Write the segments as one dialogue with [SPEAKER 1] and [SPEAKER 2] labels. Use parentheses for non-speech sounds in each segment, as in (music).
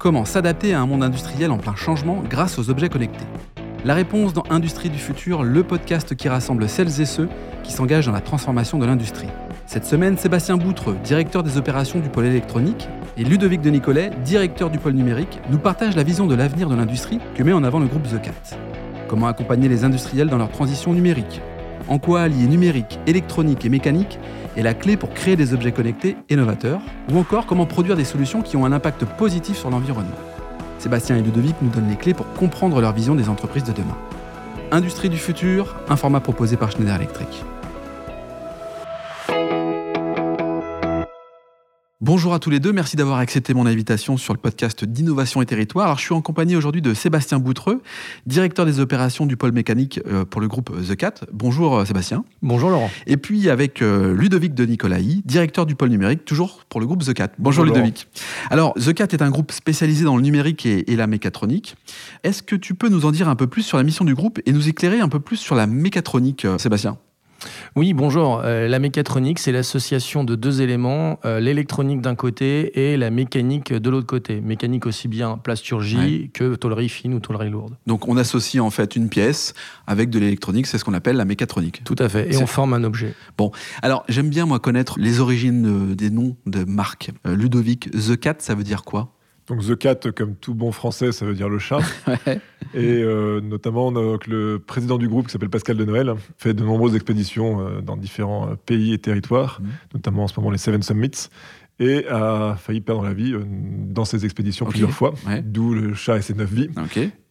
[SPEAKER 1] Comment s'adapter à un monde industriel en plein changement grâce aux objets connectés La réponse dans Industrie du futur, le podcast qui rassemble celles et ceux qui s'engagent dans la transformation de l'industrie. Cette semaine, Sébastien Boutreux, directeur des opérations du pôle électronique, et Ludovic de Nicolet, directeur du pôle numérique, nous partagent la vision de l'avenir de l'industrie que met en avant le groupe The Cat. Comment accompagner les industriels dans leur transition numérique? En quoi allier numérique, électronique et mécanique est la clé pour créer des objets connectés et novateurs Ou encore comment produire des solutions qui ont un impact positif sur l'environnement Sébastien et Ludovic nous donnent les clés pour comprendre leur vision des entreprises de demain. Industrie du futur, un format proposé par Schneider Electric. Bonjour à tous les deux, merci d'avoir accepté mon invitation sur le podcast d'Innovation et Territoire. Alors, je suis en compagnie aujourd'hui de Sébastien Boutreux, directeur des opérations du pôle mécanique euh, pour le groupe The Cat. Bonjour euh, Sébastien.
[SPEAKER 2] Bonjour Laurent.
[SPEAKER 1] Et puis avec euh, Ludovic de Nicolaï, directeur du pôle numérique, toujours pour le groupe The Cat. Bonjour, Ludovic. Alors, The Cat est un groupe spécialisé dans le numérique et, et la mécatronique. Est-ce que tu peux nous en dire un peu plus sur la mission du groupe et nous éclairer un peu plus sur la mécatronique, Sébastien?
[SPEAKER 2] Oui, bonjour. Euh, la mécatronique, c'est l'association de deux éléments, euh, l'électronique d'un côté et la mécanique de l'autre côté. Mécanique aussi bien plasturgie que tôlerie fine ou tôlerie lourde.
[SPEAKER 1] Donc on associe en fait une pièce avec de l'électronique, c'est ce qu'on appelle la mécatronique.
[SPEAKER 2] Tout à fait, et on forme un objet.
[SPEAKER 1] Bon, alors j'aime bien moi connaître les origines des noms de marques. Euh, Ludovic, The Cat, ça veut dire quoi?
[SPEAKER 3] Donc The Cat, comme tout bon français, ça veut dire le chat. (laughs) Et euh, notamment, donc, le président du groupe, qui s'appelle Pascal de Noël, fait de nombreuses expéditions euh, dans différents euh, pays et territoires, mmh. notamment en ce moment les Seven Summits, et a failli perdre la vie dans ces expéditions plusieurs fois, d'où le chat et ses neuf vies.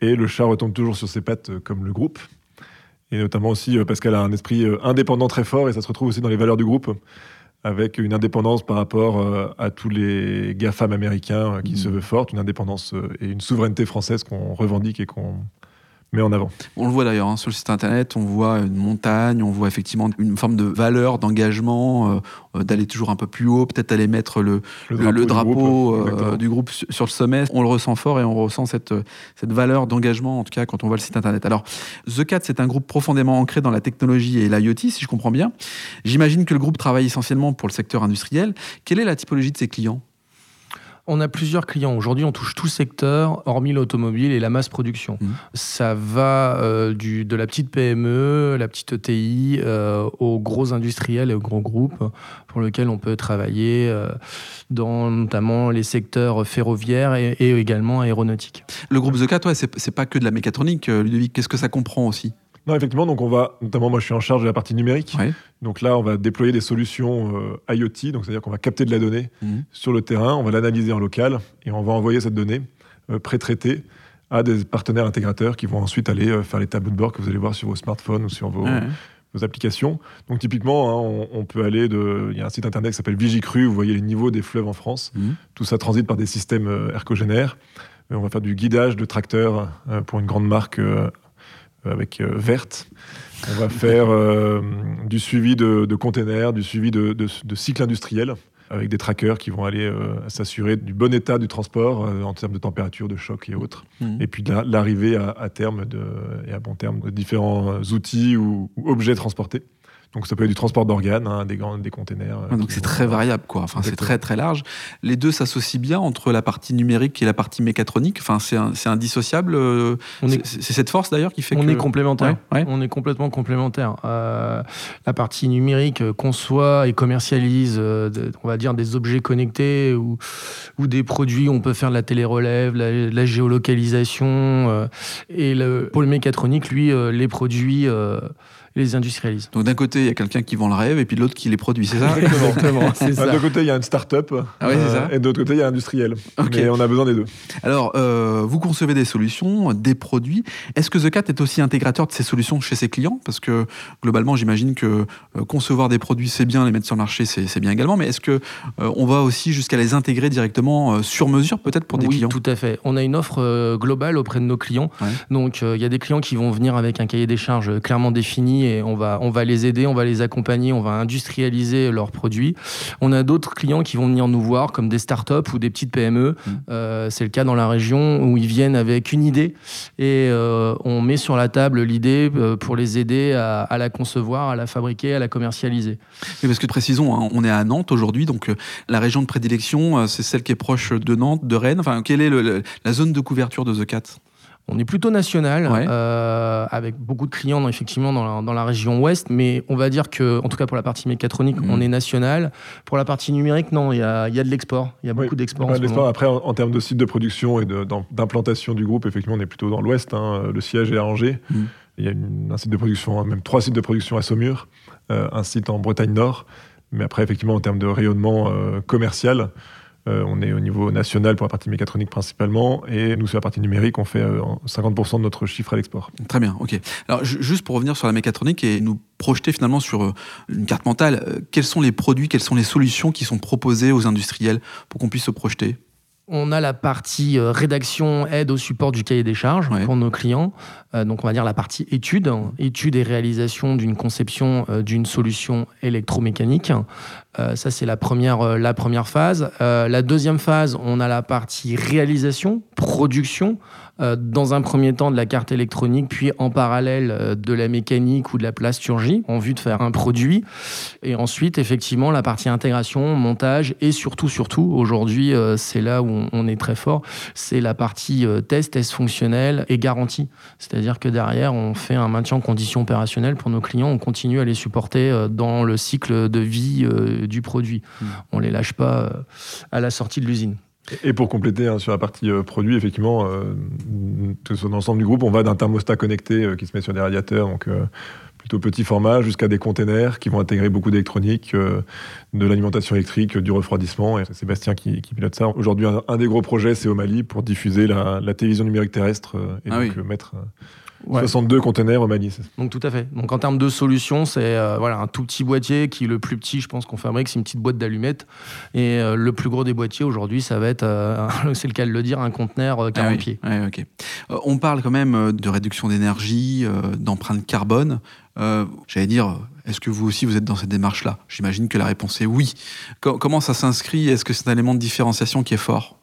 [SPEAKER 3] Et le chat retombe toujours sur ses pattes comme le groupe. Et notamment aussi, Pascal a un esprit indépendant très fort, et ça se retrouve aussi dans les valeurs du groupe avec une indépendance par rapport euh, à tous les GAFAM américains euh, qui mmh. se veulent fortes, une indépendance euh, et une souveraineté française qu'on revendique et qu'on met en avant.
[SPEAKER 1] On le voit d'ailleurs hein, sur le site internet, on voit une montagne, on voit effectivement une forme de valeur, d'engagement, euh, euh, d'aller toujours un peu plus haut, peut-être aller mettre le, le drapeau, du, groupe, euh, sur le sommet. On le ressent fort et on ressent cette, cette valeur d'engagement, en tout cas quand on voit le site internet. Alors, The Cat, c'est un groupe profondément ancré dans la technologie et l'IoT, si je comprends bien. J'imagine que le groupe travaille essentiellement pour le secteur industriel. Quelle est la typologie de ses clients?
[SPEAKER 2] On a plusieurs clients. Aujourd'hui, on touche tout secteur, hormis l'automobile et la masse production. Mmh. Ça va euh, du, de la petite PME, la petite ETI, euh, aux gros industriels et aux gros groupes pour lesquels on peut travailler euh, dans notamment les secteurs ferroviaires et, également aéronautiques.
[SPEAKER 1] Le groupe The Cat, ouais, c'est pas que de la mécatronique, Ludovic. Qu'est-ce que ça comprend aussi?
[SPEAKER 3] Non, effectivement, donc on va, notamment moi je suis en charge de la partie numérique. Donc là, on va déployer des solutions euh, IoT, donc c'est-à-dire qu'on va capter de la donnée mhm. sur le terrain, on va l'analyser en local et on va envoyer cette donnée euh, pré-traitée à des partenaires intégrateurs qui vont ensuite aller euh, faire les tableaux de bord que vous allez voir sur vos smartphones ou sur vos, applications. Donc typiquement, hein, on, peut aller de, il y a un site internet qui s'appelle Vigicru, vous voyez les niveaux des fleuves en France. Mhm. Tout ça transite par des systèmes ergogénaires. On va faire du guidage de tracteurs pour une grande marque avec euh, Verte. On va faire euh, du suivi de, containers, du suivi de, cycles industriels avec des trackers qui vont aller euh, s'assurer du bon état du transport en termes de température, de choc et autres. Mmh. Et puis l'arrivée à, terme de, et à bon terme de différents outils ou objets transportés. Donc ça peut être du transport d'organes, hein, des, des containers.
[SPEAKER 1] Euh, donc c'est très variable, quoi. Enfin, c'est très très large. Les deux s'associent bien entre la partie numérique et la partie mécatronique. Enfin, c'est indissociable. Euh, c'est cette force d'ailleurs qui fait
[SPEAKER 2] on est complémentaire. On est complètement complémentaire. Euh, la partie numérique conçoit et commercialise, on va dire, des objets connectés ou, ou des produits. On peut faire de la télérelève, la, la géolocalisation. et le pôle mécatronique, lui, les produits les industrialise.
[SPEAKER 1] Donc d'un côté, il y a quelqu'un qui vend le rêve et puis de l'autre qui les produit, c'est ça (laughs)
[SPEAKER 3] Exactement. (laughs) D'un côté, il y a une start-up ah euh, et de l'autre côté, il y a industriel. Et on a besoin des deux.
[SPEAKER 1] Alors, euh, vous concevez des solutions, des produits. Est-ce que The Cat est aussi intégrateur de ces solutions chez ses clients? Parce que globalement, j'imagine que euh, concevoir des produits, c'est bien, les mettre sur le marché, c'est bien également. Mais est-ce que on va aussi jusqu'à les intégrer directement sur mesure, peut-être pour des
[SPEAKER 2] oui,
[SPEAKER 1] clients?
[SPEAKER 2] Tout à fait. On a une offre globale auprès de nos clients. Donc, il y a des clients qui vont venir avec un cahier des charges clairement défini et on va, on va les aider, on va les accompagner, on va industrialiser leurs produits. On a d'autres clients qui vont venir nous voir comme des startups ou des petites PME. Mmh. Euh, c'est le cas dans la région où ils viennent avec une idée et euh, on met sur la table l'idée euh, pour les aider à, la concevoir, à la fabriquer, à la commercialiser.
[SPEAKER 1] Mais parce que précisons, hein, on est à Nantes aujourd'hui, donc la région de prédilection, c'est celle qui est proche de Nantes, de Rennes. Enfin, quelle est la zone de couverture de The Cat?
[SPEAKER 2] On est plutôt national, euh, avec beaucoup de clients effectivement dans la, région ouest, mais on va dire que, en tout cas pour la partie mécatronique, mm. on est national. Pour la partie numérique, non, il y a, de l'export. Il y a beaucoup d'export.
[SPEAKER 3] Après, en, termes de site de production et d'implantation du groupe, effectivement, on est plutôt dans l'ouest. Hein. Le siège est à Angers. Mm. Il y a un site de production, même trois sites de production à Saumur, euh, un site en Bretagne Nord. Mais après, effectivement, en termes de rayonnement euh, commercial, euh, on est au niveau national pour la partie mécatronique principalement, et nous sur la partie numérique, on fait 50% euh, de notre chiffre à l'export.
[SPEAKER 1] Très bien, ok. Alors juste pour revenir sur la mécatronique et nous projeter finalement sur euh, une carte mentale, quels sont les produits, quelles sont les solutions qui sont proposées aux industriels pour qu'on puisse se projeter?
[SPEAKER 2] On a la partie rédaction, aide au support du cahier des charges pour nos clients. Euh, donc, on va dire la partie étude, étude et réalisation d'une conception euh, d'une solution électromécanique. Ça, c'est la première, la première phase. la deuxième phase, on a la partie réalisation, production. Euh, dans un premier temps de la carte électronique, puis en parallèle euh, de la mécanique ou de la plasturgie, en vue de faire un produit. Et ensuite, effectivement, la partie intégration, montage, et surtout, surtout, aujourd'hui, euh, c'est là où on est très fort, c'est la partie test, test fonctionnel et garantie. C'est-à-dire que derrière, on fait un maintien en conditions opérationnelles pour nos clients, on continue à les supporter dans le cycle de vie du produit. Mmh. On ne les lâche pas à la sortie de l'usine.
[SPEAKER 3] Et pour compléter hein, sur la partie euh, produit, effectivement, euh, dans l'ensemble du groupe, on va d'un thermostat connecté euh, qui se met sur des radiateurs, donc plutôt petit format, jusqu'à des containers qui vont intégrer beaucoup d'électronique, de l'alimentation électrique, du refroidissement. Et c'est Sébastien qui, pilote ça. Aujourd'hui, un, des gros projets, c'est au Mali pour diffuser la, télévision numérique terrestre et ah donc mettre 62 conteneurs au Mali.
[SPEAKER 2] Donc tout à fait. Donc en termes de solutions, c'est euh, voilà un tout petit boîtier qui le plus petit, je pense qu'on fabrique, c'est une petite boîte d'allumettes. Et euh, le plus gros des boîtiers aujourd'hui, ça va être, euh, (laughs) c'est le cas de le dire, un conteneur 40 ah pieds.
[SPEAKER 1] ok. on parle quand même de réduction d'énergie, d'empreinte carbone. J'allais dire, est-ce que vous aussi vous êtes dans cette démarche-là? J'imagine que la réponse est oui. comment ça s'inscrit? Est-ce que c'est un élément de différenciation qui est fort?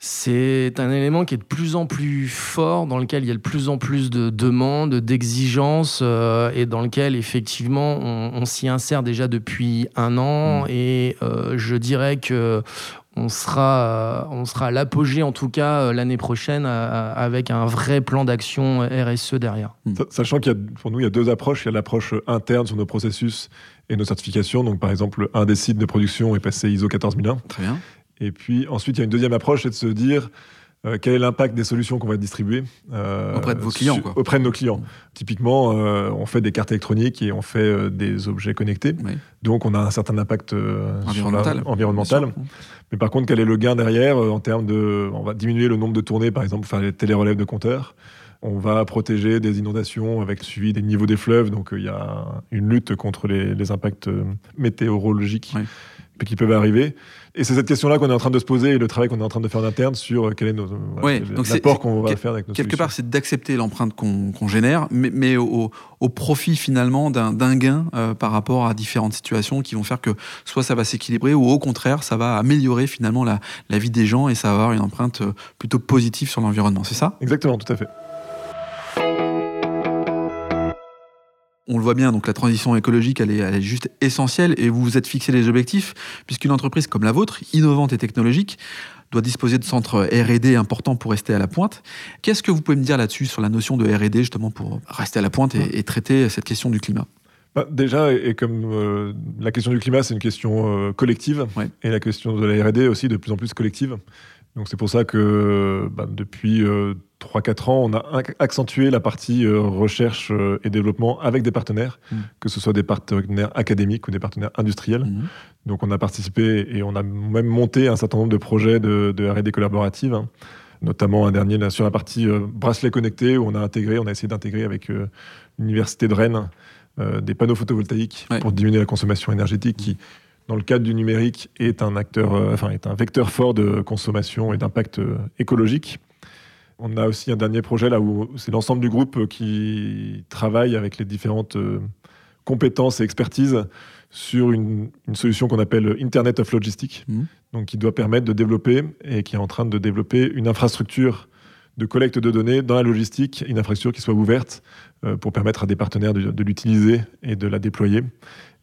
[SPEAKER 2] C'est un élément qui est de plus en plus fort, dans lequel il y a de plus en plus de demandes, d'exigences, euh, et dans lequel effectivement on, s'y insère déjà depuis un an. Mmh. Et euh, je dirais que on sera, on sera à l'apogée en tout cas euh, l'année prochaine avec un vrai plan d'action RSE derrière.
[SPEAKER 3] Mmh. Sachant qu'il y a, pour nous, il y a deux approches. Il y a l'approche interne sur nos processus et nos certifications. Donc, par exemple, un des sites de production est passé ISO 14001.
[SPEAKER 1] Très bien.
[SPEAKER 3] Et puis ensuite, il y a une deuxième approche, c'est de se dire euh, quel est l'impact des solutions qu'on va distribuer
[SPEAKER 1] euh, auprès de vos clients quoi.
[SPEAKER 3] Auprès de nos clients. Typiquement, euh, on fait des cartes électroniques et on fait des objets connectés. Donc, on a un certain impact
[SPEAKER 1] environnemental.
[SPEAKER 3] environnemental. Mais par contre, quel est le gain derrière en termes de. On va diminuer le nombre de tournées, par exemple, faire les télérelèves de compteurs. On va protéger des inondations avec suivi des niveaux des fleuves. Donc, il y a une lutte contre les, impacts météorologiques qui peuvent arriver. Et c'est cette question-là qu'on est en train de se poser et le travail qu'on est en train de faire en interne sur euh, quel est notre l'apport qu'on va faire avec nos
[SPEAKER 1] Quelque part, c'est d'accepter l'empreinte qu'on génère, mais, mais au, profit finalement d'un gain euh, par rapport à différentes situations qui vont faire que soit ça va s'équilibrer ou au contraire, ça va améliorer finalement la, la vie des gens et ça va avoir une empreinte euh, plutôt positive sur l'environnement. C'est ça?
[SPEAKER 3] Exactement, tout à fait.
[SPEAKER 1] On le voit bien, donc la transition écologique, elle est, juste essentielle et vous vous êtes fixé les objectifs, puisqu'une entreprise comme la vôtre, innovante et technologique, doit disposer de centres R&D importants pour rester à la pointe. Qu'est-ce que vous pouvez me dire là-dessus sur la notion de R&D justement pour rester à la pointe et, traiter cette question du climat?
[SPEAKER 3] Bah, déjà, et, comme euh, la question du climat, c'est une question euh, collective, et la question de la R&D aussi de plus en plus collective. Donc c'est pour ça que bah, depuis 3-4 euh, ans, on a accentué la partie euh, recherche euh, et développement avec des partenaires, mmh. que ce soit des partenaires académiques ou des partenaires industriels. Mmh. Donc on a participé et on a même monté un certain nombre de projets de, R&D collaborative, hein. notamment un dernier sur la partie bracelet connecté où on a intégré, on a essayé d'intégrer avec l'université de Rennes des panneaux photovoltaïques pour diminuer la consommation énergétique qui dans le cadre du numérique, est un acteur, euh, enfin, est un vecteur fort de consommation et d'impact euh, écologique. On a aussi un dernier projet là où c'est l'ensemble du groupe qui travaille avec les différentes euh, compétences et expertises sur une, solution qu'on appelle Internet of Logistics, mmh. donc qui doit permettre de développer et qui est en train de développer une infrastructure de collecte de données dans la logistique, une infrastructure qui soit ouverte euh, pour permettre à des partenaires de l'utiliser et de la déployer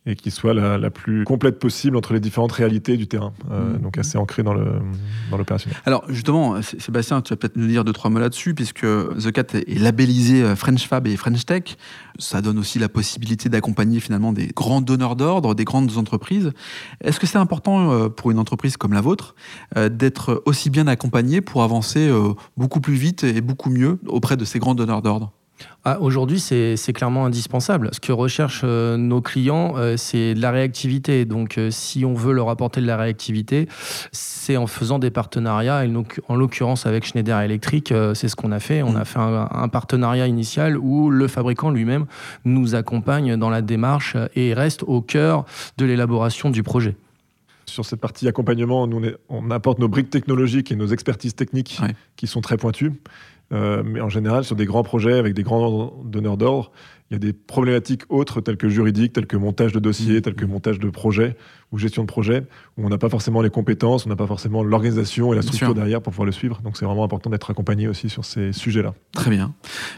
[SPEAKER 3] et qui soit la, plus complète possible entre les différentes réalités du terrain, euh, mmh. donc assez ancré dans l'opérationnel.
[SPEAKER 1] Dans Alors justement, Sébastien, tu vas peut-être nous dire deux, trois mots là-dessus, puisque The Cat est labellisé euh, French Fab et French Tech. Ça donne aussi la possibilité d'accompagner finalement des grands donneurs d'ordre, des grandes entreprises. Est-ce que c'est important euh, pour une entreprise comme la vôtre d'être aussi bien accompagné pour avancer beaucoup plus vite et beaucoup mieux auprès de ces grands donneurs d'ordre?
[SPEAKER 2] Ah, Aujourd'hui, c'est clairement indispensable. Ce que recherchent euh, nos clients, euh, c'est de la réactivité. Donc, euh, si on veut leur apporter de la réactivité, c'est en faisant des partenariats. en l'occurrence, avec Schneider Electric, c'est ce qu'on a fait. On mm. a fait un, partenariat initial où le fabricant lui-même nous accompagne dans la démarche et reste au cœur de l'élaboration du projet
[SPEAKER 3] sur cette partie accompagnement, nous, on, apporte nos briques technologiques et nos expertises techniques qui sont très pointues. Euh, mais en général, sur des grands projets avec des grands donneurs d'ordre, il y a des problématiques autres telles que juridiques, telles que montage de dossiers, mmh. telles que montage de projets ou gestion de projet, où on n'a pas forcément les compétences, on n'a pas forcément l'organisation et la structure derrière pour pouvoir le suivre. Donc c'est vraiment important d'être accompagné aussi sur ces sujets-là.
[SPEAKER 1] Très bien.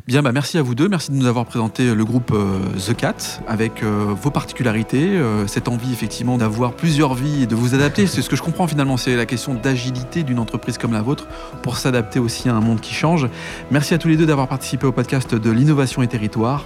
[SPEAKER 1] Bien, bah merci à vous deux. Merci de nous avoir présenté le groupe euh, The Cat avec euh, vos particularités, euh, cette envie effectivement d'avoir plusieurs vies et de vous adapter. C'est ce que je comprends finalement, c'est la question d'agilité d'une entreprise comme la vôtre pour s'adapter aussi à un monde qui change. Merci à tous les deux d'avoir participé au podcast de l'innovation et territoire,